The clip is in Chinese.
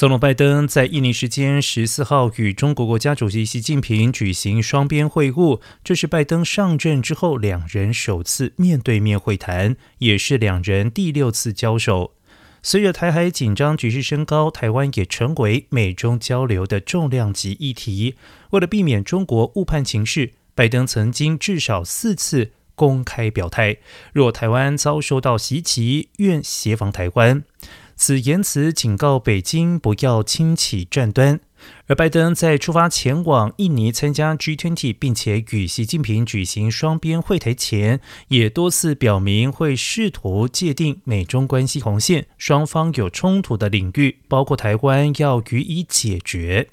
总统拜登在印尼时间十四号与中国国家主席习近平举行双边会晤，这是拜登上任之后两人首次面对面会谈，也是两人第六次交手。随着台海紧张局势升高，台湾也成为美中交流的重量级议题。为了避免中国误判情势，拜登曾经至少四次公开表态，若台湾遭受到袭击，愿协防台湾。此言辞警告北京不要轻启战端，而拜登在出发前往印尼参加 G20，并且与习近平举行双边会谈前，也多次表明会试图界定美中关系红线，双方有冲突的领域，包括台湾，要予以解决。